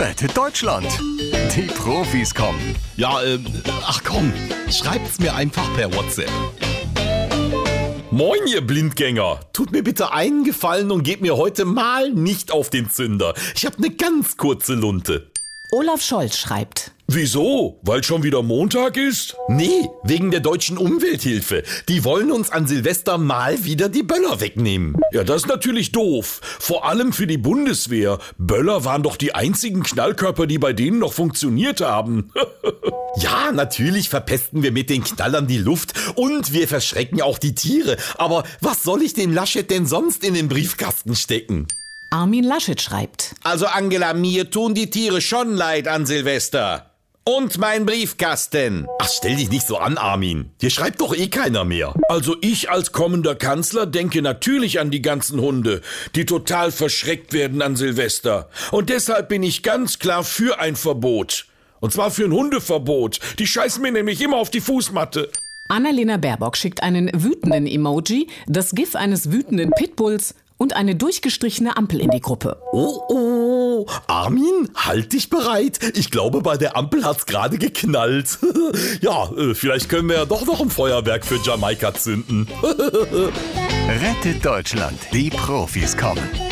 Rettet Deutschland. Die Profis kommen. Ja, ähm, ach komm, schreibt's mir einfach per WhatsApp. Moin, ihr Blindgänger. Tut mir bitte einen Gefallen und gebt mir heute mal nicht auf den Zünder. Ich hab ne ganz kurze Lunte. Olaf Scholz schreibt. Wieso? Weil schon wieder Montag ist? Nee, wegen der deutschen Umwelthilfe. Die wollen uns an Silvester mal wieder die Böller wegnehmen. Ja, das ist natürlich doof. Vor allem für die Bundeswehr. Böller waren doch die einzigen Knallkörper, die bei denen noch funktioniert haben. ja, natürlich verpesten wir mit den Knallern die Luft und wir verschrecken auch die Tiere. Aber was soll ich dem Laschet denn sonst in den Briefkasten stecken? Armin Laschet schreibt. Also Angela, mir tun die Tiere schon leid an Silvester. Und mein Briefkasten. Ach, stell dich nicht so an, Armin. Hier schreibt doch eh keiner mehr. Also ich als kommender Kanzler denke natürlich an die ganzen Hunde, die total verschreckt werden an Silvester. Und deshalb bin ich ganz klar für ein Verbot. Und zwar für ein Hundeverbot. Die scheißen mir nämlich immer auf die Fußmatte. Annalena Baerbock schickt einen wütenden Emoji, das GIF eines wütenden Pitbulls und eine durchgestrichene Ampel in die Gruppe. Oh, oh, Armin, halt dich bereit. Ich glaube, bei der Ampel hat's gerade geknallt. ja, äh, vielleicht können wir ja doch noch ein Feuerwerk für Jamaika zünden. Rettet Deutschland. Die Profis kommen.